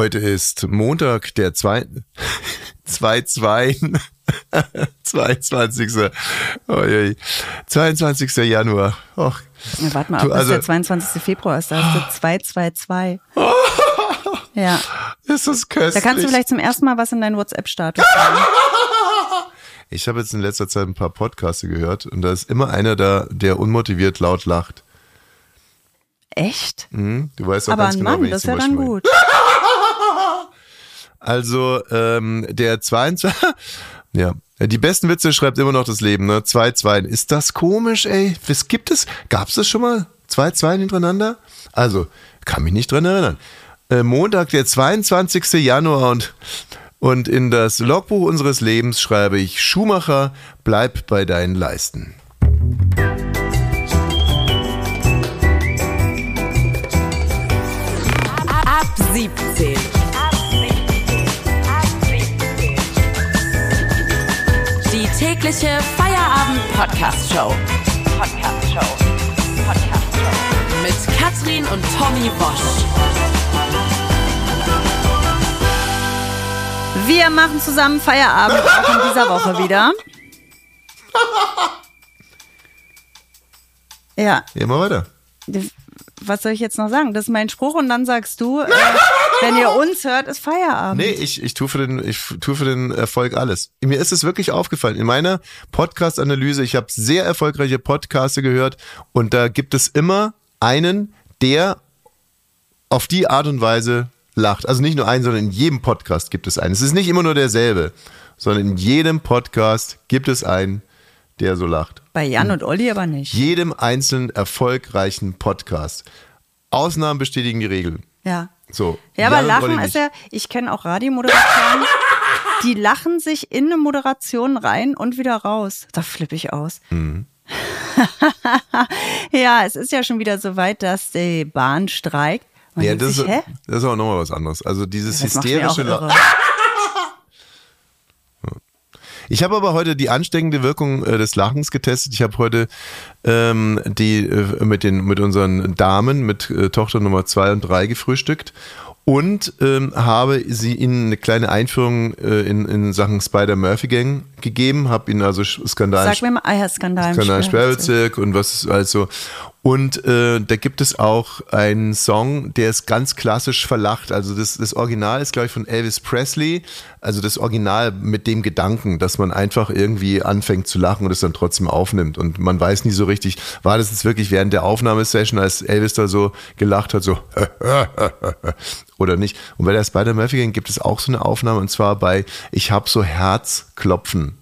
Heute ist Montag, der 2. 2. 22. Oh, je. 22. Januar. Och. Ja, warte mal, Du, also- der 22. Februar ist, da hast du 222. Ja, Ist das köstlich. da kannst du vielleicht zum ersten Mal was in deinen WhatsApp-Status sagen. Ich habe jetzt in letzter Zeit ein paar Podcasts gehört und da ist immer einer da, der unmotiviert laut lacht. Echt? Mhm. Du weißt auch Aber ganz ein genau, Mann, das ist ja dann gut. Also ähm, der 22. Ja, die besten Witze schreibt immer noch das Leben, ne? 2-2. Ist das komisch, ey? Was gibt es? Gab es das schon mal? 2-2 hintereinander? Also, kann mich nicht dran erinnern. Äh, Montag, der 22. Januar und, und in das Logbuch unseres Lebens schreibe ich Schumacher, bleib bei deinen Leisten. Ab 17. Die tägliche Feierabend-Podcast-Show. Podcast-Show. Podcast-Show. Mit Katrin und Tommy Bosch. Wir machen zusammen Feierabend auch in dieser Woche wieder. Ja, Gehen wir weiter. was soll ich jetzt noch sagen? Das ist mein Spruch und dann sagst du, äh, wenn ihr uns hört, ist Feierabend. Nee, ich, ich tue für den, ich tue für den Erfolg alles. Mir ist es wirklich aufgefallen. In meiner Podcast-Analyse, ich habe sehr erfolgreiche Podcasts gehört und da gibt es immer einen, der auf die Art und Weise lacht. Also nicht nur einen, sondern in jedem Podcast gibt es einen. Es ist nicht immer nur derselbe, sondern in jedem Podcast gibt es einen, der so lacht. Bei Jan und Olli aber nicht. Jedem einzelnen erfolgreichen Podcast. Ausnahmen bestätigen die Regeln. Ja. So. Ja, aber Lachen ist ja, ich kenne auch Radiomoderatoren, die lachen sich in eine Moderation rein und wieder raus. Da flippe ich aus. Mhm. ja, es ist ja schon wieder so weit, dass die Bahn streikt. Man Ja, das, sich, hä? das ist auch nochmal was anderes. Also dieses auch hysterische La irre. Ich habe aber heute die ansteckende Wirkung äh, des Lachens getestet. Ich habe heute ähm, die äh, mit den mit unseren Damen mit äh, Tochter Nummer zwei und drei gefrühstückt und ähm, habe sie ihnen eine kleine Einführung äh, in, in Sachen Spider Murphy Gang gegeben, habe ihnen also Skandal Sag mir mal, ah ja, Skandal. Skandal. Sperrbezirk und was also und äh, da gibt es auch einen Song, der ist ganz klassisch verlacht. Also das, das Original ist, glaube ich, von Elvis Presley. Also das Original mit dem Gedanken, dass man einfach irgendwie anfängt zu lachen und es dann trotzdem aufnimmt. Und man weiß nie so richtig, war das jetzt wirklich während der Aufnahmesession, als Elvis da so gelacht hat, so oder nicht. Und bei der Spider Murphy Gang gibt es auch so eine Aufnahme und zwar bei Ich hab so Herzklopfen.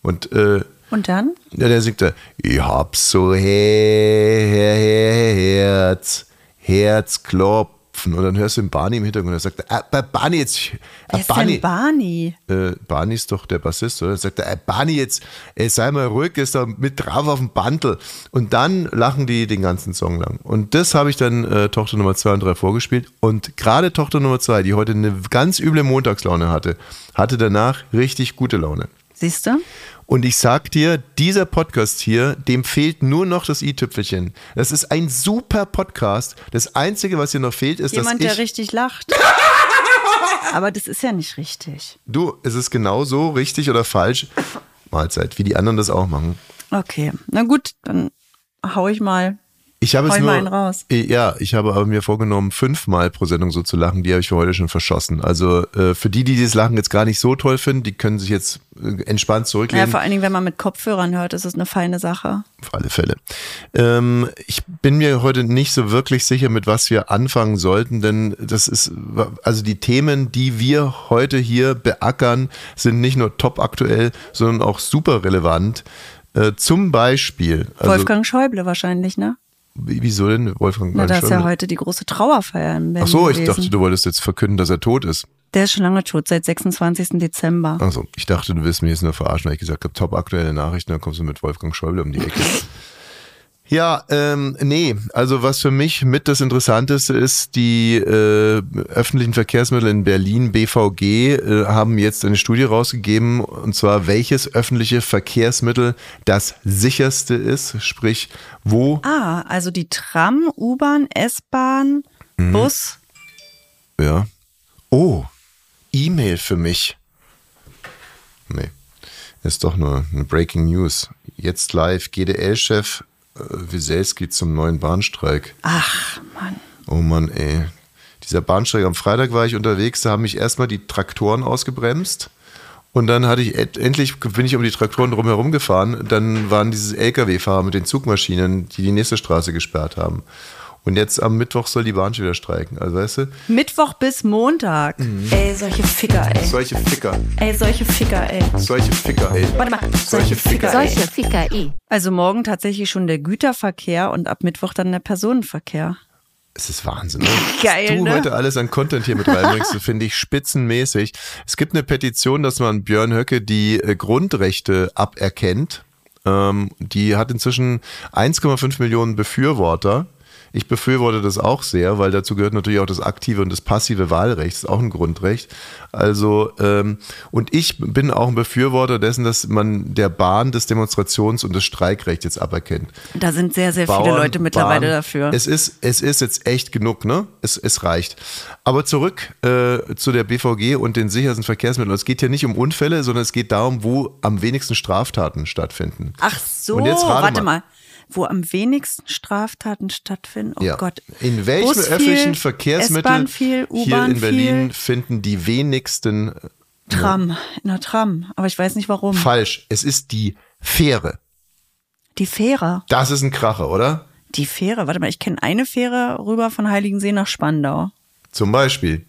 Und äh, Und dann? ja, der singt da, ich hab so Herz, Herzklopfen. Und dann hörst du den Barney im Hintergrund, der sagt, äh, Barney jetzt, äh, Wer ist Barney, denn Barney? äh, Barney ist doch der Bassist, oder? Dann sagt er, äh, Barney jetzt, ey, sei mal ruhig, ist da mit drauf auf dem Bandel. Und dann lachen die den ganzen Song lang. Und das habe ich dann äh, Tochter Nummer zwei und drei vorgespielt. Und gerade Tochter Nummer zwei, die heute eine ganz üble Montagslaune hatte, hatte danach richtig gute Laune. Siehst du? Und ich sag dir, dieser Podcast hier, dem fehlt nur noch das i-Tüpfelchen. Das ist ein super Podcast. Das Einzige, was hier noch fehlt, ist, Jemand, dass der ich... richtig lacht. Aber das ist ja nicht richtig. Du, es ist genau so richtig oder falsch. Mahlzeit, wie die anderen das auch machen. Okay, na gut, dann hau ich mal. Ich habe es nur, raus. Ja, ich habe aber mir vorgenommen, fünfmal pro Sendung so zu lachen. Die habe ich für heute schon verschossen. Also äh, für die, die dieses Lachen jetzt gar nicht so toll finden, die können sich jetzt äh, entspannt Ja, zurücklehnen. vor allen Dingen, wenn man mit Kopfhörern hört, ist es eine feine Sache. Auf alle Fälle. Ähm, ich bin mir heute nicht so wirklich sicher, mit was wir anfangen sollten, denn das ist, also die Themen, die wir heute hier beackern, sind nicht nur top aktuell, sondern auch super relevant. Äh, zum Beispiel, also, Wolfgang Schäuble wahrscheinlich, ne? Wie- wieso denn Wolfgang Na, da ist ja heute die große Trauerfeier in Berlin Ach so, ich gewesen. dachte, du wolltest jetzt verkünden, dass er tot ist. Der ist schon lange tot, seit 26. Dezember. Also, ich dachte, du willst mich jetzt nur verarschen, weil ich gesagt habe, top aktuelle Nachrichten, dann kommst du mit Wolfgang Schäuble um die Ecke. Ja, ähm, nee, also was für mich mit das Interessanteste ist, die äh, öffentlichen Verkehrsmittel in Berlin, BVG, äh, haben jetzt eine Studie rausgegeben, und zwar welches öffentliche Verkehrsmittel das sicherste ist, sprich, wo Ah, also die Tram, U-Bahn, S-Bahn, Mhm. Bus. Ja. Oh, E-Mail für mich. Nee, ist doch nur eine Breaking News. Jetzt live, GDL-Chef Wieselski zum neuen Bahnstreik. Ach, Mann. Oh Mann, ey. Dieser Bahnstreik, am Freitag war ich unterwegs, da haben mich erstmal die Traktoren ausgebremst. Und dann hatte ich endlich bin ich um die Traktoren drumherum gefahren. Dann waren diese LKW-Fahrer mit den Zugmaschinen, die die nächste Straße gesperrt haben. Und jetzt am Mittwoch soll die Bahn schon wieder streiken. Also weißt du? Mittwoch bis Montag. Ey, solche Ficker, ey. Solche Ficker. Ey, solche Ficker, ey. Solche Ficker, ey. Warte mal. Solche Ficker. Solche Ficker, ey. Also morgen tatsächlich schon der Güterverkehr und ab Mittwoch dann der Personenverkehr. Es ist Wahnsinn. Ne? Geil, Was du ne? heute alles an Content hier mit reinbringst, finde ich spitzenmäßig. Es gibt eine Petition, dass man Björn Höcke die äh, Grundrechte aberkennt. Ähm, die hat inzwischen 1,5 Millionen Befürworter. Ich befürworte das auch sehr, weil dazu gehört natürlich auch das aktive und das passive Wahlrecht, das ist auch ein Grundrecht. Also, ähm, und ich bin auch ein Befürworter dessen, dass man der Bahn das Demonstrations- und das Streikrecht jetzt aberkennt. Da sind sehr, sehr viele Bauern, Leute mittlerweile Bahn. dafür. Es ist, es ist jetzt echt genug, ne? Es, es reicht. Aber zurück äh, zu der BVG und den sichersten Verkehrsmitteln. Es geht hier nicht um Unfälle, sondern es geht darum, wo am wenigsten Straftaten stattfinden. Ach so, Und jetzt warte mal. mal. Wo am wenigsten Straftaten stattfinden? Oh ja. Gott. In welchem Bus viel, öffentlichen Verkehrsmittel S-Bahn viel, hier in Berlin viel, finden die wenigsten äh, Tram, in der Tram. Aber ich weiß nicht warum. falsch? Es ist die Fähre. Die Fähre. Das ist ein Kracher, oder? Die Fähre. Warte mal, ich kenne eine Fähre rüber von Heiligensee nach Spandau. Zum Beispiel.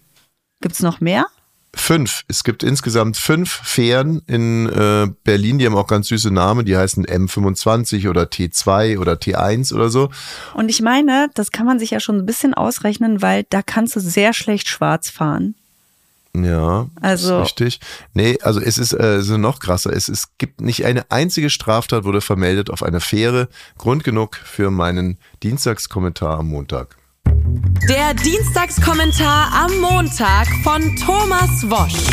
Gibt's noch mehr? Fünf. Es gibt insgesamt fünf Fähren in äh, Berlin, die haben auch ganz süße Namen, die heißen M25 oder T2 oder T1 oder so. Und ich meine, das kann man sich ja schon ein bisschen ausrechnen, weil da kannst du sehr schlecht schwarz fahren. Ja, Also- richtig. Nee, also es ist äh, so noch krasser. Es, es gibt nicht eine einzige Straftat wurde vermeldet auf einer Fähre. Grund genug für meinen Dienstagskommentar am Montag. Der Dienstagskommentar am Montag von Thomas Wosch.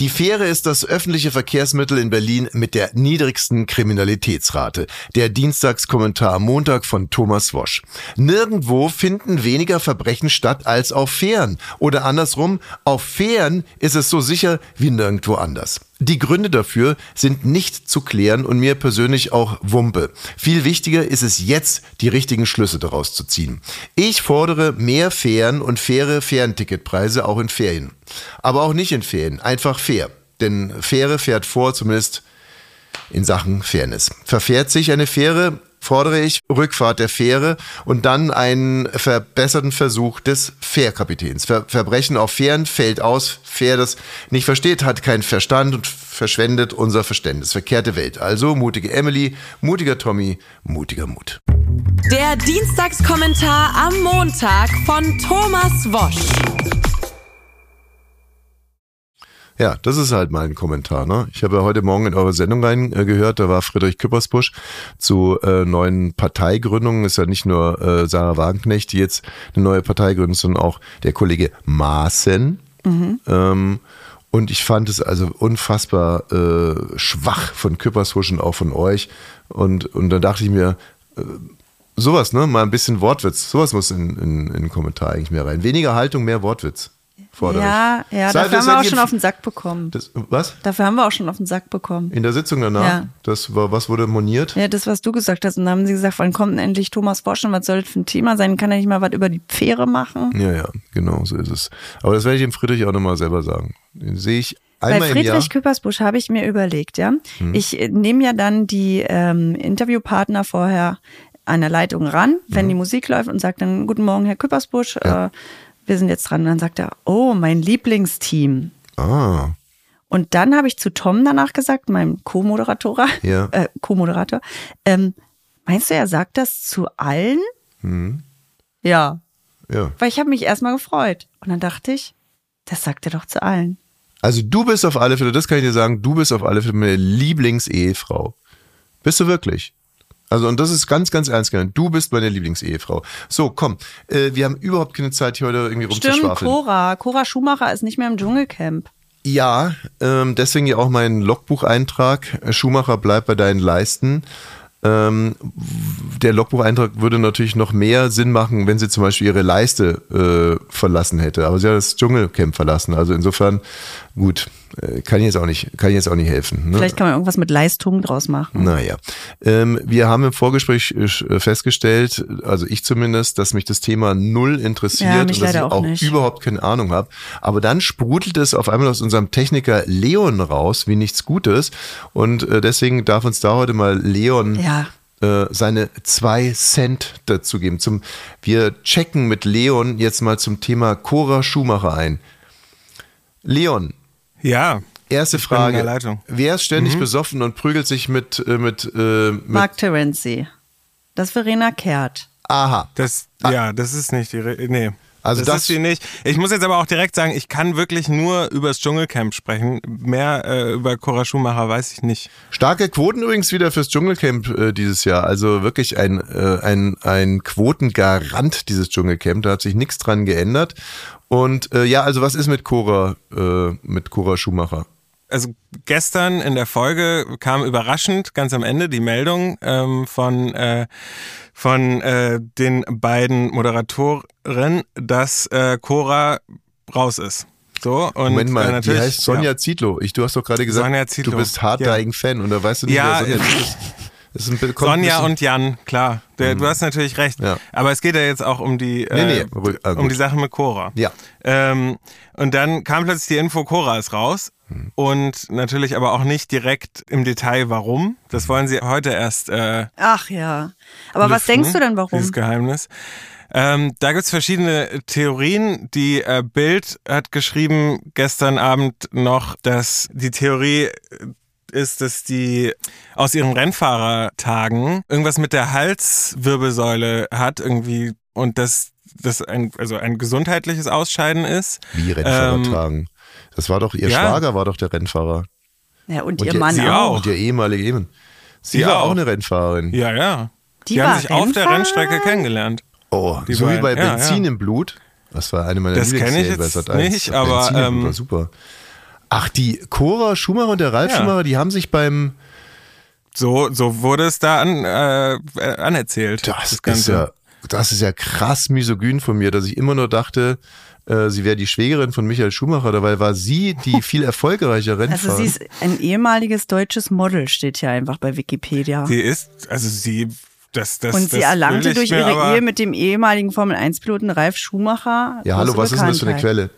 Die Fähre ist das öffentliche Verkehrsmittel in Berlin mit der niedrigsten Kriminalitätsrate. Der Dienstagskommentar am Montag von Thomas Wosch. Nirgendwo finden weniger Verbrechen statt als auf Fähren. Oder andersrum, auf Fähren ist es so sicher wie nirgendwo anders. Die Gründe dafür sind nicht zu klären und mir persönlich auch Wumpe. Viel wichtiger ist es jetzt, die richtigen Schlüsse daraus zu ziehen. Ich fordere mehr Fähren und faire Fährenticketpreise auch in Ferien. Aber auch nicht in Ferien, einfach fair. Denn Fähre fährt vor, zumindest in Sachen Fairness. Verfährt sich eine Fähre, fordere ich Rückfahrt der Fähre und dann einen verbesserten Versuch des Fährkapitäns. Ver Verbrechen auf Fähren fällt aus. Fähr das nicht versteht, hat keinen Verstand und verschwendet unser Verständnis. Verkehrte Welt. Also mutige Emily, mutiger Tommy, mutiger Mut. Der Dienstagskommentar am Montag von Thomas Wosch. Ja, das ist halt mein Kommentar. Ne? Ich habe ja heute Morgen in eure Sendung reingehört, da war Friedrich Küppersbusch zu äh, neuen Parteigründungen. Ist ja nicht nur äh, Sarah Wagenknecht, die jetzt eine neue Partei gründet, sondern auch der Kollege Maaßen. Ähm, und ich fand es also unfassbar äh, schwach von Küppersbusch und auch von euch. Und, und dann dachte ich mir, äh, sowas, ne? Mal ein bisschen Wortwitz. Sowas muss in, in, in den Kommentar eigentlich mehr rein. Weniger Haltung, mehr Wortwitz. Fordere Ja, ich. ja, Seid- dafür haben wir auch schon auf den Sack bekommen. das, was? Dafür haben wir auch schon auf den Sack bekommen. In der Sitzung danach? Ja. Das war, was wurde moniert? Ja, das, was du gesagt hast. Und dann haben sie gesagt, wann kommt denn endlich Thomas Bosch und was soll das für ein Thema sein? Kann er nicht mal was über die Fähre machen? Ja, ja, genau, so ist es. Aber das werde ich dem Friedrich auch nochmal selber sagen. Den sehe ich einmal Bei. Friedrich Küppersbusch habe ich mir überlegt, ja. Ich äh, nehme ja dann die ähm, Interviewpartner vorher an der Leitung ran, wenn die Musik läuft und sagt dann, guten Morgen, Herr Küppersbusch, Ja. äh, wir sind jetzt dran. Und dann sagt er, oh, mein Lieblingsteam. Ah, Und dann habe ich zu Tom danach gesagt, meinem Co-Moderator, Ja. äh, Co-Moderator, ähm, meinst du, er sagt das zu allen? Mhm. Ja, ja. weil ich habe mich erstmal gefreut. Und dann dachte ich, das sagt er doch zu allen. Also du bist auf alle Fälle, das kann ich dir sagen, du bist auf alle Fälle meine Lieblingsehefrau. Bist du wirklich? Also und das ist ganz, ganz ernst gemeint. Du bist meine Lieblingsehefrau. So, komm, äh, wir haben überhaupt keine Zeit, hier heute irgendwie Stimmt, rumzuschwafeln. Cora. Cora Schumacher ist nicht mehr im Dschungelcamp. Ja, ähm, deswegen ja auch mein Logbucheintrag. Schumacher bleibt bei deinen Leisten. Ähm, der Logbucheintrag würde natürlich noch mehr Sinn machen, wenn sie zum Beispiel ihre Leiste äh, verlassen hätte. Aber sie hat das Dschungelcamp verlassen. Also insofern, gut, äh, kann ich jetzt auch nicht, kann ich jetzt auch nicht helfen. Ne? Vielleicht kann man irgendwas mit Leistung draus machen. Naja, ähm, wir haben im Vorgespräch äh, festgestellt, also ich zumindest, dass mich das Thema null interessiert Ja, und dass ich auch auch überhaupt keine Ahnung habe. Aber dann sprudelt es auf einmal aus unserem Techniker Leon raus, wie nichts Gutes. Und äh, deswegen darf uns da heute mal Leon Ja. äh, seine zwei Cent dazu geben. Zum, wir checken mit Leon jetzt mal zum Thema Cora Schumacher ein. Leon, Ja. erste Ich bin in Frage. der Leitung. Wer ist Mhm. ständig besoffen und prügelt sich mit, äh, mit, äh, mit Mark Terenzi. Das ist Verena Kehrt. Aha. Das, ja, das ist nicht die, Re nee. Also das, das- ist sie nicht. Ich muss jetzt aber auch direkt sagen, ich kann wirklich nur übers Dschungelcamp sprechen. Mehr äh, über Cora Schumacher weiß ich nicht. Starke Quoten übrigens wieder fürs Dschungelcamp äh, dieses Jahr. Also wirklich ein, äh, ein, ein Quotengarant dieses Dschungelcamp. Da hat sich nichts dran geändert. Und äh, ja, also was ist mit Cora, äh, mit Cora Schumacher? Also gestern in der Folge kam überraschend ganz am Ende die Meldung ähm, von äh, von äh, den beiden Moderatoren, dass äh, Cora raus ist. So und Moment äh, mal, die natürlich heißt Sonja ja. Zietlow. Ich, du hast doch gerade gesagt, Sonja du bist harddying Fan oder weißt du nicht, Ja, wer Sonja ist? Sonja und Jan, klar. Der, Du hast natürlich recht. Ja. Aber es geht ja jetzt auch um die, äh, Nee, nee, ah, um die Sache mit Cora. Ja. Ähm, und dann kam plötzlich die Info, Cora ist raus. Und natürlich aber auch nicht direkt im Detail, warum. Das wollen sie heute erst äh, Ach ja. Aber was lüften, denkst du denn, warum? Dieses Geheimnis. Ähm, da gibt's verschiedene Theorien. Die äh, Bild hat geschrieben gestern Abend noch, dass die Theorie äh, ist, dass die aus ihren Rennfahrertagen irgendwas mit der Halswirbelsäule hat irgendwie und dass das ein, also ein gesundheitliches Ausscheiden ist. Wie Rennfahrer Ähm, tragen. Das war doch, ihr ja. Schwager war doch der Rennfahrer. Ja, und, Und ihr ihr- Mann sie auch. Und ihr ehemalige eben. Sie Die war auch. auch eine Rennfahrerin. Ja, ja. Die Die, haben sich auf der Rennfahrer? Rennstrecke kennengelernt. Oh, Die so wie beiden, bei ja, Benzin ja. im Blut. Das war eine meiner Das Lieblingsserien bei jetzt Sat.1. nicht, aber, Benzin im Blut ähm, war super. Ach, die Cora Schumacher und der Ralf Ja. Schumacher, die haben sich beim So, so wurde es da an, äh, äh, anerzählt. Das, ist ja, das ist ja krass misogyn von mir, dass ich immer nur dachte, äh, sie wäre die Schwägerin von Michael Schumacher, dabei war sie die viel erfolgreiche Rennfahrerin. Also sie ist ein ehemaliges deutsches Model, steht hier einfach bei Wikipedia. Sie ist, also sie, das, das, und das sie erlangte durch ihre Ehe mit dem ehemaligen Formel-1-Piloten Ralf Schumacher. ja, hallo, was ist denn das für eine. Quelle?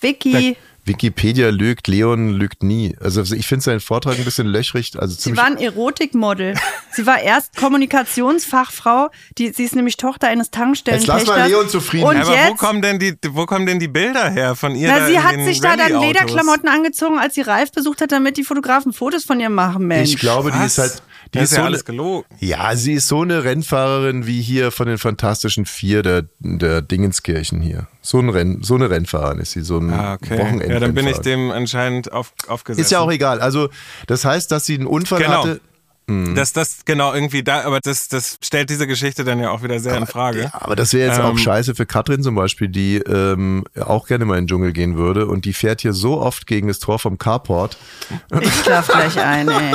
Vicky, Wikipedia lügt, Leon lügt nie. Also ich finde seinen Vortrag ein bisschen löchrig. Also sie war ein Erotikmodel. sie war erst Kommunikationsfachfrau. Die, sie ist nämlich Tochter eines Tankstellenpächters. Jetzt lass mal Leon zufrieden. Und Ja, aber wo jetzt kommen denn die, wo kommen denn die Bilder her von ihr? Na, sie hat sich da dann? Lederklamotten angezogen, als sie Ralf besucht hat, damit die Fotografen Fotos von ihr machen, Mensch. ich glaube, die Was? ist halt, die das ist ist ja so alles eine, gelogen. ja, sie ist so eine Rennfahrerin wie hier von den Fantastischen Vier der, der Dingenskirchen hier. So, ein Renn, so eine Rennfahrerin ist sie, so ein Ah, okay. Wochenend. Ja, dann bin ich dem anscheinend auf, aufgesetzt. Ist ja auch egal. Also, das heißt, dass sie einen Unfall Genau. hatte. Dass das genau irgendwie da, aber das, das stellt diese Geschichte dann ja auch wieder sehr in Frage. Ja, aber das wäre jetzt auch Ähm, scheiße für Katrin zum Beispiel, die ähm, auch gerne mal in den Dschungel gehen würde und die fährt hier so oft gegen das Tor vom Carport. Ich schlaf gleich ein, ey.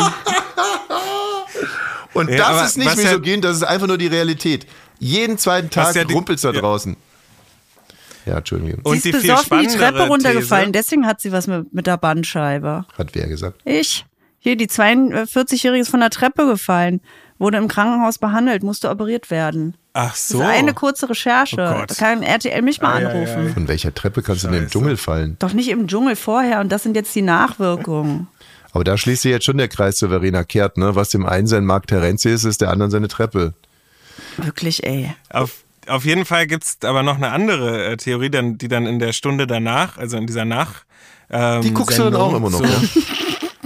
Und Ja, das aber ist nicht misogen, das ist einfach nur die Realität. Jeden zweiten Tag Was ja rumpelt's da ja. draußen. Ja, Entschuldigung. Und sie die ist besoffen die Treppe runtergefallen, These- deswegen hat sie was mit, mit der Bandscheibe. Hat wer gesagt? Ich. Hier, die 42-Jährige ist von der Treppe gefallen, wurde im Krankenhaus behandelt, musste operiert werden. Ach Das so. ist eine kurze Recherche. Oh da kann RTL mich mal ei, anrufen. ei. Von welcher Treppe kannst du in den Scheiße. Dschungel fallen? Doch nicht im Dschungel vorher und das sind jetzt die Nachwirkungen. Aber da schließt sich jetzt schon der Kreis zu Verena Kehrt, ne? Was dem einen sein Mark Terenzi ist, ist der anderen seine Treppe. Wirklich, ey. Auf, auf jeden Fall gibt's aber noch eine andere äh, Theorie, dann, die dann in der Stunde danach, also in dieser Nach. Ähm, Die guckst du dann Sendung auch immer noch, ja?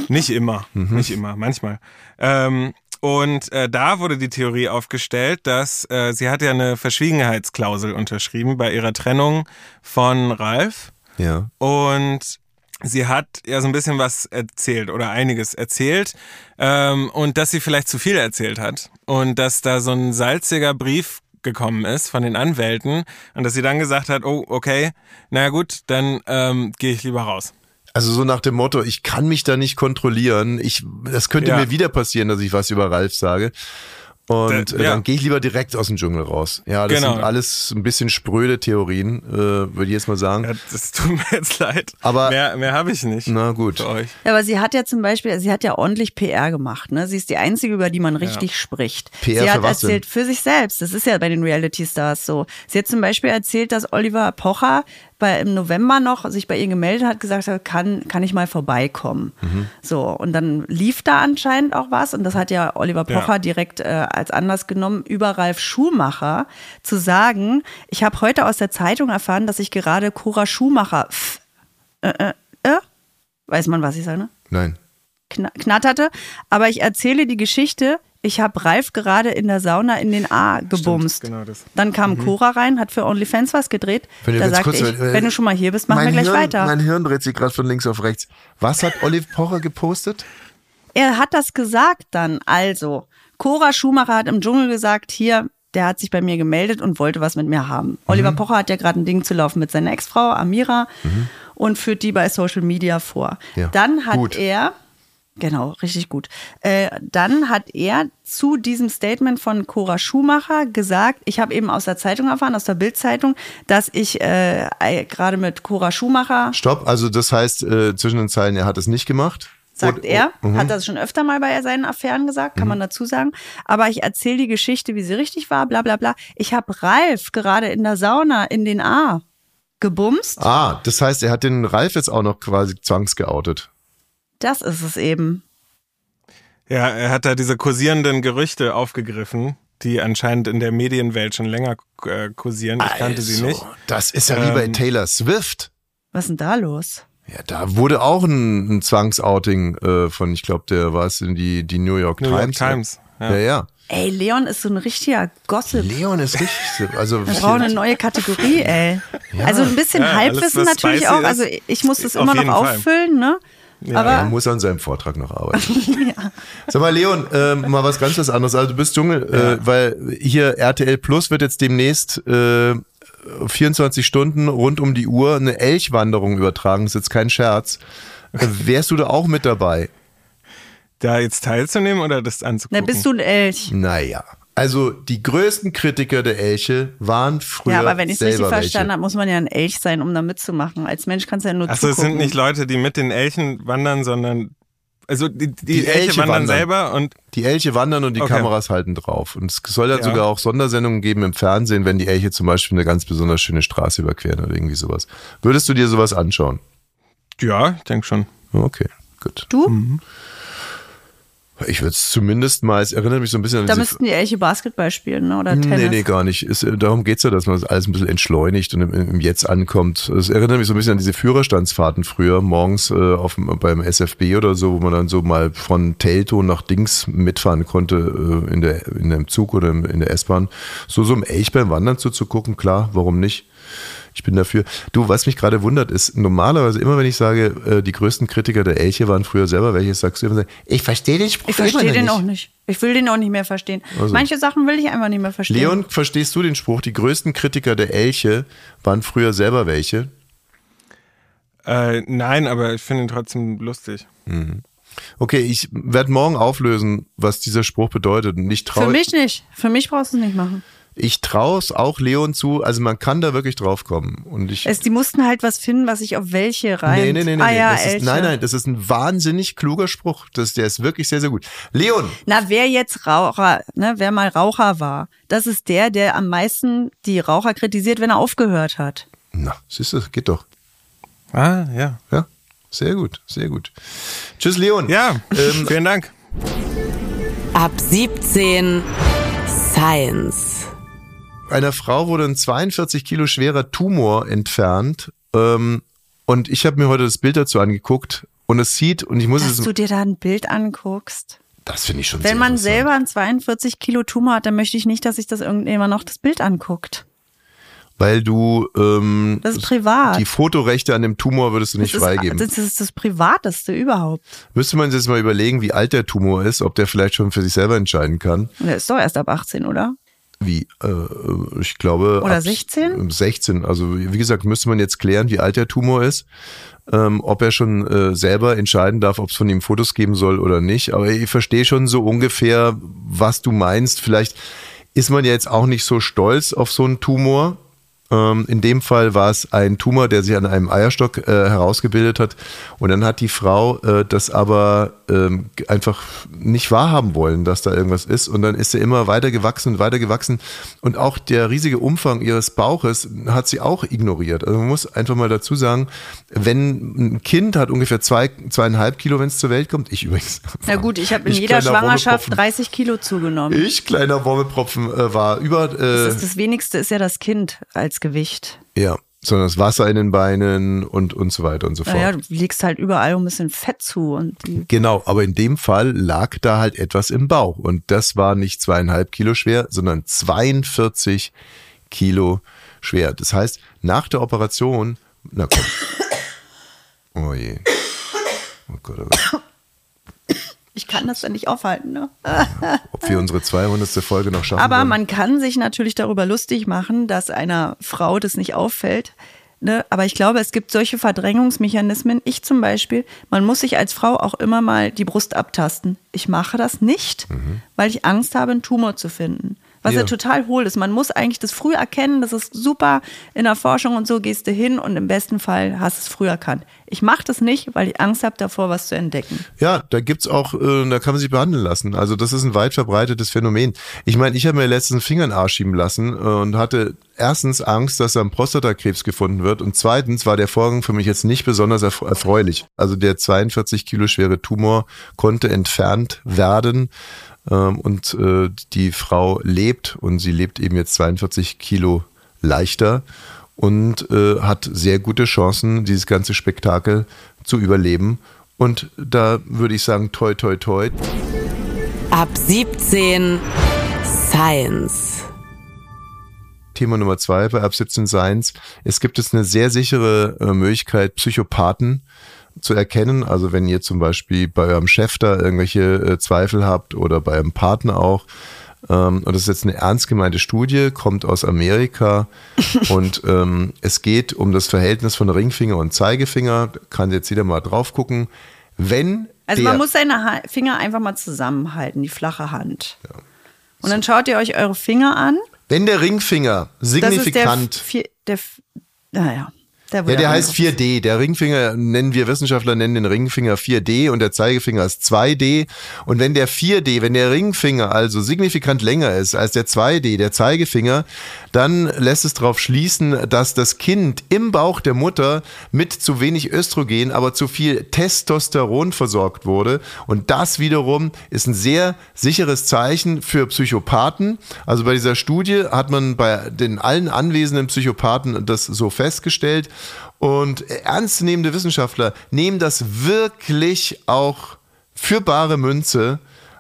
Nicht immer, nicht immer, manchmal. Ähm, und äh, da wurde die Theorie aufgestellt, dass äh, sie hat ja eine Verschwiegenheitsklausel unterschrieben bei ihrer Trennung von Ralf. Ja. Und sie hat ja so ein bisschen was erzählt oder einiges erzählt ähm, und dass sie vielleicht zu viel erzählt hat und dass da so ein salziger Brief gekommen ist von den Anwälten und dass sie dann gesagt hat, oh, okay, naja gut, dann ähm, gehe ich lieber raus. Also so nach dem Motto, ich kann mich da nicht kontrollieren. Ich, das könnte Ja. mir wieder passieren, dass ich was über Ralf sage. Und Da- äh, ja. dann gehe ich lieber direkt aus dem Dschungel raus. Ja, das Genau. sind alles ein bisschen spröde Theorien, äh, würde ich jetzt mal sagen. Ja, das tut mir jetzt leid. Aber- mehr, mehr habe ich nicht. Na gut. Für euch. Ja, aber sie hat ja zum Beispiel, sie hat ja ordentlich PR gemacht. Ne? Sie ist die einzige, über die man richtig spricht. PR sie für hat was denn? erzählt für sich selbst. Das ist ja bei den Reality Stars so. Sie hat zum Beispiel erzählt, dass Oliver Pocher bei, im November noch sich bei ihr gemeldet hat, gesagt hat, kann, kann ich mal vorbeikommen. Mhm. So, und dann lief da anscheinend auch was und das hat ja Oliver Ja. Pocher direkt äh, als Anlass genommen, über Ralf Schumacher zu sagen, ich habe heute aus der Zeitung erfahren, dass ich gerade Cora Schumacher f- äh, äh, äh, weiß man, was ich sage, ne? Nein. kna- knatterte. Aber ich erzähle die Geschichte. Ich habe Ralf gerade in der Sauna in den A gebumst. genau das. Dann kam Cora rein, hat für OnlyFans was gedreht. Wenn du da sagte ich, äh, wenn du schon mal hier bist, machen wir gleich Hirn, weiter. Mein Hirn dreht sich gerade von links auf rechts. Was hat Olive Pocher gepostet? er hat das gesagt dann. Also, Cora Schumacher hat im Dschungel gesagt, hier, der hat sich bei mir gemeldet und wollte was mit mir haben. Mhm. Oliver Pocher hat ja gerade ein Ding zu laufen mit seiner Ex-Frau Amira und führt die bei Social Media vor. Mhm. Ja, Dann hat gut. er, genau, richtig gut, äh, dann hat er zu diesem Statement von Cora Schumacher gesagt, ich habe eben aus der Zeitung erfahren, aus der Bild-Zeitung, dass ich äh, gerade mit Cora Schumacher Stopp, also das heißt äh, zwischen den Zeilen, er hat es nicht gemacht. sagt Und- er. Mhm. Hat das schon öfter mal bei seinen Affären gesagt, kann man dazu sagen. Aber ich erzähle die Geschichte, wie sie richtig war, bla bla bla. Ich habe Ralf gerade in der Sauna in den A gebumst. Ah, das heißt, er hat den Ralf jetzt auch noch quasi zwangsgeoutet. Das ist es eben. Ja, er hat da diese kursierenden Gerüchte aufgegriffen, die anscheinend in der Medienwelt schon länger äh, kursieren. Ich kannte sie Also, nicht. Das ist ja wie bei Ähm, Taylor Swift. Was ist denn da los? Ja, da wurde auch ein, ein Zwangsouting äh, von, ich glaube, der war es in die, die New York New York Times. Times. Ja, Ja. ja. Ey, Leon ist so ein richtiger Gossip. Leon ist richtig. so- Also Wir brauchen eine neue Kategorie, ey. Also ein bisschen Ja, Halbwissen alles, natürlich auch. Also ist, ich muss das immer noch jeden Fall. auffüllen, ne? Er Aber muss an seinem Vortrag noch arbeiten. Sag mal, Leon, äh, mal was ganz was anderes. Also du bist Dschungel, äh, weil hier RTL Plus wird jetzt demnächst äh, 24 Stunden rund um die Uhr eine Elchwanderung übertragen. Das ist jetzt kein Scherz. Äh, wärst du da auch mit dabei? Da jetzt teilzunehmen oder das anzugucken? na, bist du ein Elch. Naja. Also die größten Kritiker der Elche waren früher Ja, aber wenn ich es selber richtig verstanden habe, muss man ja ein Elch sein, um da mitzumachen. Als Mensch kannst du ja nur Achso, es zugucken. sind nicht Leute, die mit den Elchen wandern, sondern also die, die, Die Elche, Elche wandern, wandern. selber und Die Elche wandern und die Okay. Kameras halten drauf. Und es soll dann Ja. sogar auch Sondersendungen geben im Fernsehen, wenn die Elche zum Beispiel eine ganz besonders schöne Straße überqueren oder irgendwie sowas. Würdest du dir sowas anschauen? ja, ich denke schon. Okay, gut. Du? Ich würde es zumindest mal, es erinnert mich so ein bisschen an Da müssten die Elche Basketball spielen, ne? oder Tennis. Nee, nee, gar nicht. Es, äh, darum geht's ja, dass man das alles ein bisschen entschleunigt und im, im Jetzt ankommt. Es erinnert mich so ein bisschen an diese Führerstandsfahrten früher, morgens äh, auf, beim SFB oder so, wo man dann so mal von Teltow nach Dings mitfahren konnte äh, in, der, in dem Zug oder in der S-Bahn. So, so im Elch beim Wandern zuzugucken, klar, warum nicht? Ich bin dafür. Du, was mich gerade wundert, ist normalerweise immer, wenn ich sage, äh, die größten Kritiker der Elche waren früher selber welche, sagst du immer, ich verstehe den Spruch Ich verstehe den noch auch nicht. Ich will den auch nicht mehr verstehen. Also. Manche Sachen will ich einfach nicht mehr verstehen. Leon, verstehst du den Spruch? Die größten Kritiker der Elche waren früher selber welche. Äh, nein, aber ich finde ihn trotzdem lustig. Okay, ich werde morgen auflösen, was dieser Spruch bedeutet. Und ich Für traue mich nicht. Für mich brauchst du es nicht machen. Ich traue es auch Leon zu. Also man kann da wirklich drauf kommen. Und ich Es, die mussten halt was finden, was sich auf welche rein. nee, nee, nee, nee, ah, nee. ja, das ist, nein, nein, das ist ein wahnsinnig kluger Spruch. Das, der ist wirklich sehr, sehr gut. Leon, Na, wer jetzt Raucher, ne, wer mal Raucher war, das ist der, der am meisten die Raucher kritisiert, wenn er aufgehört hat. na, siehst du, geht doch. Ah, ja. Ja, sehr gut, sehr gut. Tschüss, Leon. Ja, Ähm, vielen Dank. Ab 17 Science. Einer Frau wurde ein 42 Kilo schwerer Tumor entfernt. Ähm, und ich habe mir heute das Bild dazu angeguckt. Und es sieht, und ich muss Dass es. du dir da ein Bild anguckst. Das finde ich schon Wenn man selber einen 42 Kilo Tumor hat, dann möchte ich nicht, dass sich das irgendjemand noch das Bild anguckt. Weil du ähm, Das ist privat. die Fotorechte an dem Tumor würdest du nicht das freigeben. Ist, das ist das Privateste überhaupt. Müsste man sich jetzt mal überlegen, wie alt der Tumor ist, ob der vielleicht schon für sich selber entscheiden kann. Der ist doch erst ab 18, oder? Wie? Äh, ich glaube. Oder ab 16? 16. Also wie gesagt, müsste man jetzt klären, wie alt der Tumor ist. Ähm, ob er schon äh, selber entscheiden darf, ob es von ihm Fotos geben soll oder nicht. Aber ich verstehe schon so ungefähr, was du meinst. Vielleicht ist man ja jetzt auch nicht so stolz auf so einen Tumor. Ähm, in dem Fall war es ein Tumor, der sich an einem Eierstock äh, herausgebildet hat. Und dann hat die Frau äh, das aber ähm, einfach nicht wahrhaben wollen, dass da irgendwas ist. Und dann ist sie immer weiter gewachsen und weiter gewachsen. Und auch der riesige Umfang ihres Bauches hat sie auch ignoriert. Also man muss einfach mal dazu sagen, wenn ein Kind hat ungefähr zwei, zweieinhalb Kilo, wenn es zur Welt kommt. Ich übrigens. Na gut, ich habe in Ich jeder Schwangerschaft Wurmelpropfen. 30 Kilo zugenommen. Ich, kleiner Wurmelpropfen, äh, war über. Das, Äh, ist das Wenigste ist ja das Kind als Gewicht. ja, sondern das Wasser in den Beinen und, und so weiter und so fort. Naja, du legst halt überall ein bisschen Fett zu und Genau, aber in dem Fall lag da halt etwas im Bauch. Und das war nicht zweieinhalb Kilo schwer, sondern 42 Kilo schwer. Das heißt, nach der Operation, na komm. Oh je. Oh Gott, oh Gott. Ich kann das dann nicht aufhalten, ne? ob wir unsere 200. Folge noch schaffen. Aber werden. man kann sich natürlich darüber lustig machen, dass einer Frau das nicht auffällt. Ne? Aber ich glaube, es gibt solche Verdrängungsmechanismen. Ich zum Beispiel, man muss sich als Frau auch immer mal die Brust abtasten. Ich mache das nicht, weil ich Angst habe, einen Tumor zu finden. Was ja. Ja. total hohl ist. Man muss eigentlich das früh erkennen. Das ist super in der Forschung und so gehst du hin und im besten Fall hast du es früh erkannt. Ich mache das nicht, weil ich Angst habe davor, was zu entdecken. Ja, da gibt's auch, äh, da kann man sich behandeln lassen. Also das ist ein weit verbreitetes Phänomen. Ich meine, ich habe mir letztens einen Finger in den Arsch schieben lassen äh, und hatte erstens Angst, dass da ein Prostatakrebs gefunden wird und zweitens war der Vorgang für mich jetzt nicht besonders erf erfreulich. Also der 42 Kilo schwere Tumor konnte entfernt werden ähm, und äh, die Frau lebt und sie lebt eben jetzt 42 Kilo leichter und äh, hat sehr gute Chancen, dieses ganze Spektakel zu überleben. Und da würde ich sagen, toi, toi, toi. Ab 17 Science. Thema Nummer zwei bei Ab 17 Science. Es gibt jetzt eine sehr sichere äh, Möglichkeit, Psychopathen zu erkennen. Also wenn ihr zum Beispiel bei eurem Chef da irgendwelche äh, Zweifel habt oder bei eurem Partner auch. Ähm, und das ist jetzt eine ernst gemeinte Studie, kommt aus Amerika und ähm, es geht um das Verhältnis von Ringfinger und Zeigefinger. Kann jetzt jeder mal drauf gucken. Wenn Also man muss seine ha Finger einfach mal zusammenhalten, die flache Hand. Und dann schaut ihr euch eure Finger an. wenn der Ringfinger Das ist der, signifikant naja, der, Ja, der heißt 4D. Der Ringfinger nennen wir Wissenschaftler nennen den Ringfinger 4D und der Zeigefinger ist 2D. Und wenn der 4D, wenn der Ringfinger also signifikant länger ist als der 2D, der Zeigefinger, dann lässt es darauf schließen, dass das Kind im Bauch der Mutter mit zu wenig Östrogen, aber zu viel Testosteron versorgt wurde. Und das wiederum ist ein sehr sicheres Zeichen für Psychopathen. Also bei dieser Studie hat man bei den allen anwesenden Psychopathen das so festgestellt. Und ernstzunehmende Wissenschaftler nehmen das wirklich auch für bare Münze.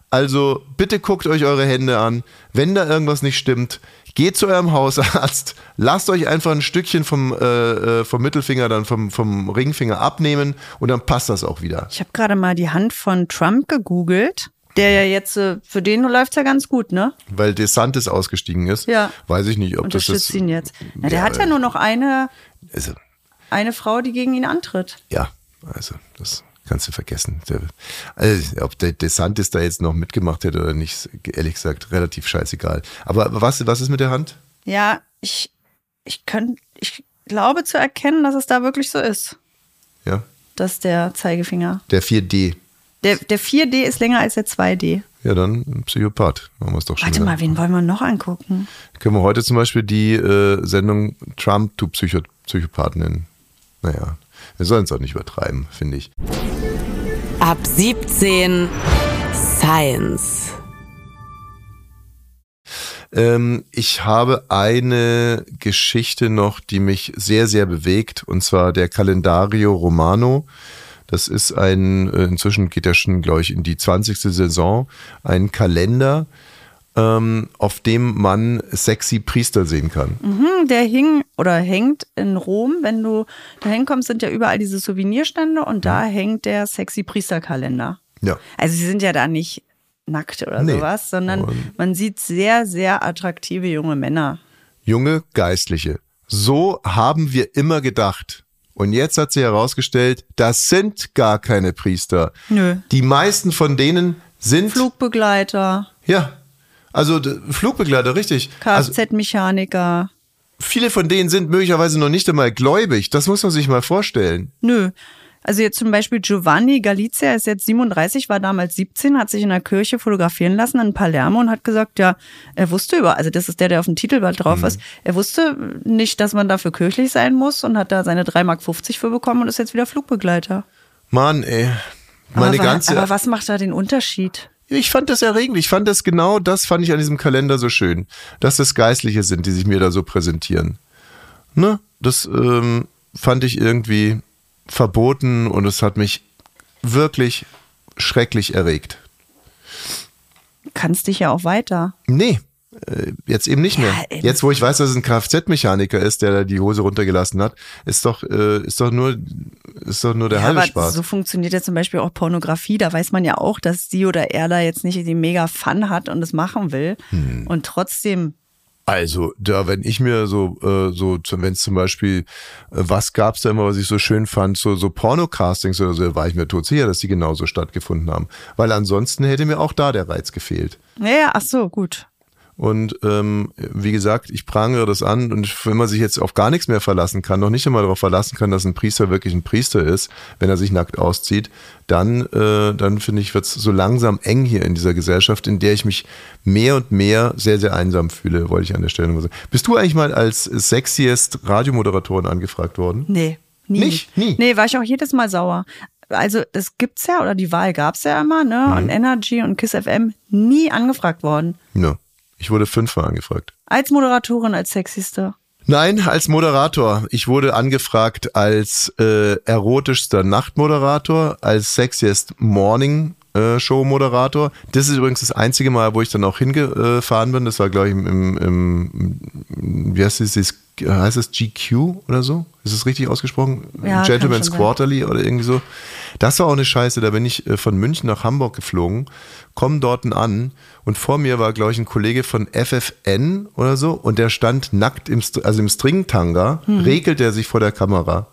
Also bitte guckt euch eure Hände an. Wenn da irgendwas nicht stimmt, geht zu eurem Hausarzt. Lasst euch einfach ein Stückchen vom, äh, äh, vom Mittelfinger, dann vom, vom Ringfinger abnehmen und dann passt das auch wieder. Ich habe gerade mal die Hand von Trump gegoogelt. Der ja jetzt, äh, für den läuft's ja ganz gut, ne? Weil DeSantis ausgestiegen ist. Ja. Weiß ich nicht, ob das Unterstützt ist. ihn jetzt. Na, der Ja, hat ja nur noch eine, Also, eine Frau, die gegen ihn antritt. ja, also das kannst du vergessen. Also, ob der DeSantis da jetzt noch mitgemacht hätte oder nicht, ehrlich gesagt, relativ scheißegal. Aber was, was ist mit der Hand? Ja, ich, ich könnte, ich glaube zu erkennen, dass es da wirklich so ist. Ja, Dass der Zeigefinger. der 4D. Der, der 4D ist länger als der 2D. Ja, dann ein Psychopath. Haben wir es doch schon. Warte wieder. mal, wen wollen wir noch angucken? Können wir heute zum Beispiel die äh, Sendung Trump to Psycho Psychopath nennen? Naja, wir sollen es auch nicht übertreiben, finde ich. Ab 17 Science. Ähm, ich habe eine Geschichte noch, die mich sehr, sehr bewegt, und zwar der Calendario Romano. Das ist ein, äh, inzwischen geht er schon, glaube ich, in die 20. Saison, ein Kalender, ähm, auf dem man sexy Priester sehen kann. Hm, der hing oder hängt in Rom. Wenn du da hinkommst, sind ja überall diese Souvenirstände und da hängt der sexy Priesterkalender. Ja. Also sie sind ja da nicht nackt oder Nee. sowas, sondern man sieht sehr, sehr attraktive junge Männer. Junge Geistliche. So haben wir immer gedacht. Und jetzt hat sie herausgestellt, das sind gar keine Priester. Nö. Die meisten von denen sind Flugbegleiter, Ja. Also Flugbegleiter, richtig. Also Kfz-Mechaniker. viele von denen sind möglicherweise noch nicht einmal gläubig. Das muss man sich mal vorstellen. Nö. Also jetzt zum Beispiel Giovanni Galizia ist jetzt 37, war damals 17, hat sich in der Kirche fotografieren lassen in Palermo und hat gesagt, ja, er wusste über, also das ist der, der auf dem Titelblatt drauf Mhm. ist, er wusste nicht, dass man dafür kirchlich sein muss und hat da seine 3,50 Mark für bekommen und ist jetzt wieder Flugbegleiter. Mann, ey. Meine aber, ganze. aber was macht da den Unterschied? Ich fand das erregend. Ich fand das genau, das fand ich an diesem Kalender so schön. Dass das Geistliche sind, die sich mir da so präsentieren. Ne? Das ähm, fand ich irgendwie verboten und es hat mich wirklich schrecklich erregt. Kannst dich ja auch weiter. Nee, jetzt eben nicht mehr. ey, Jetzt, wo ich weiß, dass es ein Kfz-Mechaniker ist, der da die Hose runtergelassen hat, ist doch, äh, ist doch nur, ist doch nur der Ja, halbe Spaß. so funktioniert ja zum Beispiel auch Pornografie. Da weiß man ja auch, dass sie oder er da jetzt nicht die mega Fun hat und es machen will. Hm. Und trotzdem, Also, da, wenn ich mir so, äh, so, wenn es zum Beispiel, äh, was gab's da immer, was ich so schön fand, so, so Porno-Castings oder so, war ich mir tot sicher, dass die genauso stattgefunden haben. Weil ansonsten hätte mir auch da der Reiz gefehlt. naja, ach so, gut. Und ähm, wie gesagt, ich prangere das an und wenn man sich jetzt auf gar nichts mehr verlassen kann, noch nicht einmal darauf verlassen kann, dass ein Priester wirklich ein Priester ist, wenn er sich nackt auszieht, dann, äh, dann finde ich, wird es so langsam eng hier in dieser Gesellschaft, in der ich mich mehr und mehr sehr, sehr einsam fühle, wollte ich an der Stelle mal sagen. Bist du eigentlich mal als sexiest Radiomoderatorin angefragt worden? Nee, nie. Nicht? Nie? Nee, war ich auch jedes Mal sauer. Also, das gibt's ja, oder die Wahl gab's ja immer, ne? Mhm. Und Energy und Kiss FM nie angefragt worden. Ja. Ich wurde fünfmal angefragt. Als Moderatorin, als Sexiste. Nein, als Moderator. Ich wurde angefragt als äh, erotischster Nachtmoderator, als sexiest Morning äh, Show Moderator. Das ist übrigens das einzige Mal, wo ich dann auch hingefahren bin. Das war, glaube ich, im, im, im wie heißt es, heißt es GQ oder so? Ist es richtig ausgesprochen? Ja, Gentleman's schon sein. Quarterly oder irgendwie so. Das war auch eine Scheiße. Da bin ich äh, von München nach Hamburg geflogen, komme dort an und vor mir war, glaube ich, ein Kollege von FFN oder so und der stand nackt im, also im Stringtanga, Hm. regelt er sich vor der Kamera.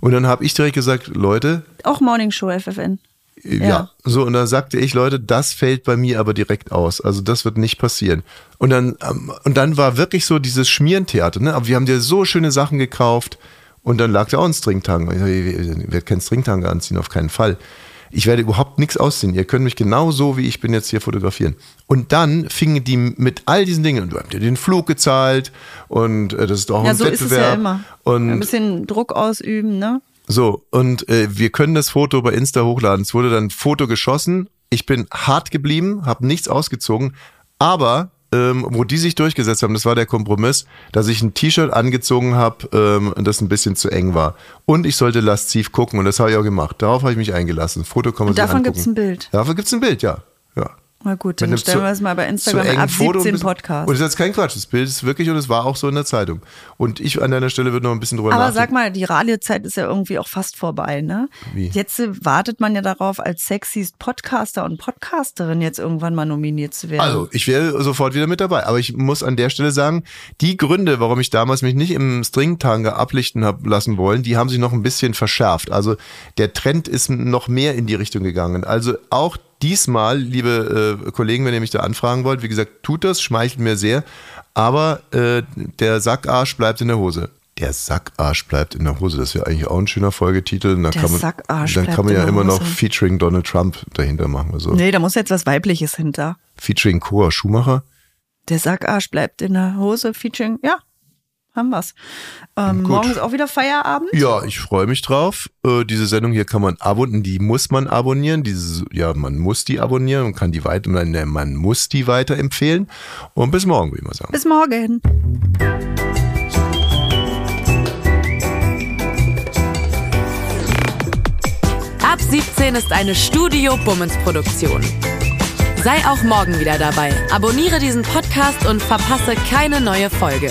Und dann habe ich direkt gesagt, Leute, Auch Morning Show FFN. ja. Ja. so, und dann sagte ich, Leute, das fällt bei mir aber direkt aus. Also das wird nicht passieren. Und dann, ähm, und dann war wirklich so dieses Schmierentheater, ne? Aber wir haben dir so schöne Sachen gekauft und dann lag da auch ein Stringtanga. Ich, sag, ich werde keinen Stringtanga anziehen, auf keinen Fall. Ich werde überhaupt nichts ausziehen. Ihr könnt mich genau so, wie ich bin, jetzt hier fotografieren. Und dann fingen die mit all diesen Dingen, und du habt dir den Flug gezahlt und äh, das ist doch Ja, ein so ist Wettbewerb. es ja immer. Und Ein bisschen Druck ausüben, ne? so, und äh, wir können das Foto bei Insta hochladen. Es wurde dann ein Foto geschossen. Ich bin hart geblieben, habe nichts ausgezogen, aber ähm, wo die sich durchgesetzt haben, das war der Kompromiss, dass ich ein T-Shirt angezogen habe, ähm, das ein bisschen zu eng war. Und ich sollte lasziv gucken und das habe ich auch gemacht. Darauf habe ich mich eingelassen. Foto kann man Und davon angucken. gibt's ein Bild. Davon gibt's ein Bild, ja. ja. Na gut, dann stellen wir es mal bei Instagram ab Foto und 17 bisschen- Podcast. Und das ist jetzt kein Quatsch. Das Bild ist wirklich und es war auch so in der Zeitung. Und ich an deiner Stelle würde noch ein bisschen drüber Aber sag mal, die Radiozeit ist ja irgendwie auch fast vorbei, ne? Wie? Jetzt äh, wartet man ja darauf, als sexiest Podcaster und Podcasterin jetzt irgendwann mal nominiert zu werden. Also, ich wäre sofort wieder mit dabei. Aber ich muss an der Stelle sagen, die Gründe, warum ich damals mich nicht im Stringtanga ablichten habe lassen wollen, die haben sich noch ein bisschen verschärft. Also, der Trend ist noch mehr in die Richtung gegangen. Also, auch diesmal, liebe äh, Kollegen, wenn ihr mich da anfragen wollt, wie gesagt, tut das, schmeichelt mir sehr. Aber äh, der Sackarsch bleibt in der Hose. Der Sackarsch bleibt in der Hose. Das wäre eigentlich auch ein schöner Folgetitel. Da Der kann man, Sackarsch dann kann man ja immer noch featuring Donald Trump dahinter machen. Also nee, da muss jetzt was Weibliches hinter. featuring Cora Schumacher. Der Sackarsch bleibt in der Hose, featuring, ja, haben wir's. Ähm, morgen ist auch wieder Feierabend. Ja, ich freue mich drauf. Äh, diese Sendung hier kann man abonnieren, die muss man abonnieren. Diese, ja, man muss die abonnieren und kann die weiter, man, man muss die weiterempfehlen. Und bis morgen, würde ich mal sagen. Bis morgen. Ab 17 ist eine Studio Bummens Produktion. Sei auch morgen wieder dabei. Abonniere diesen Podcast und verpasse keine neue Folge.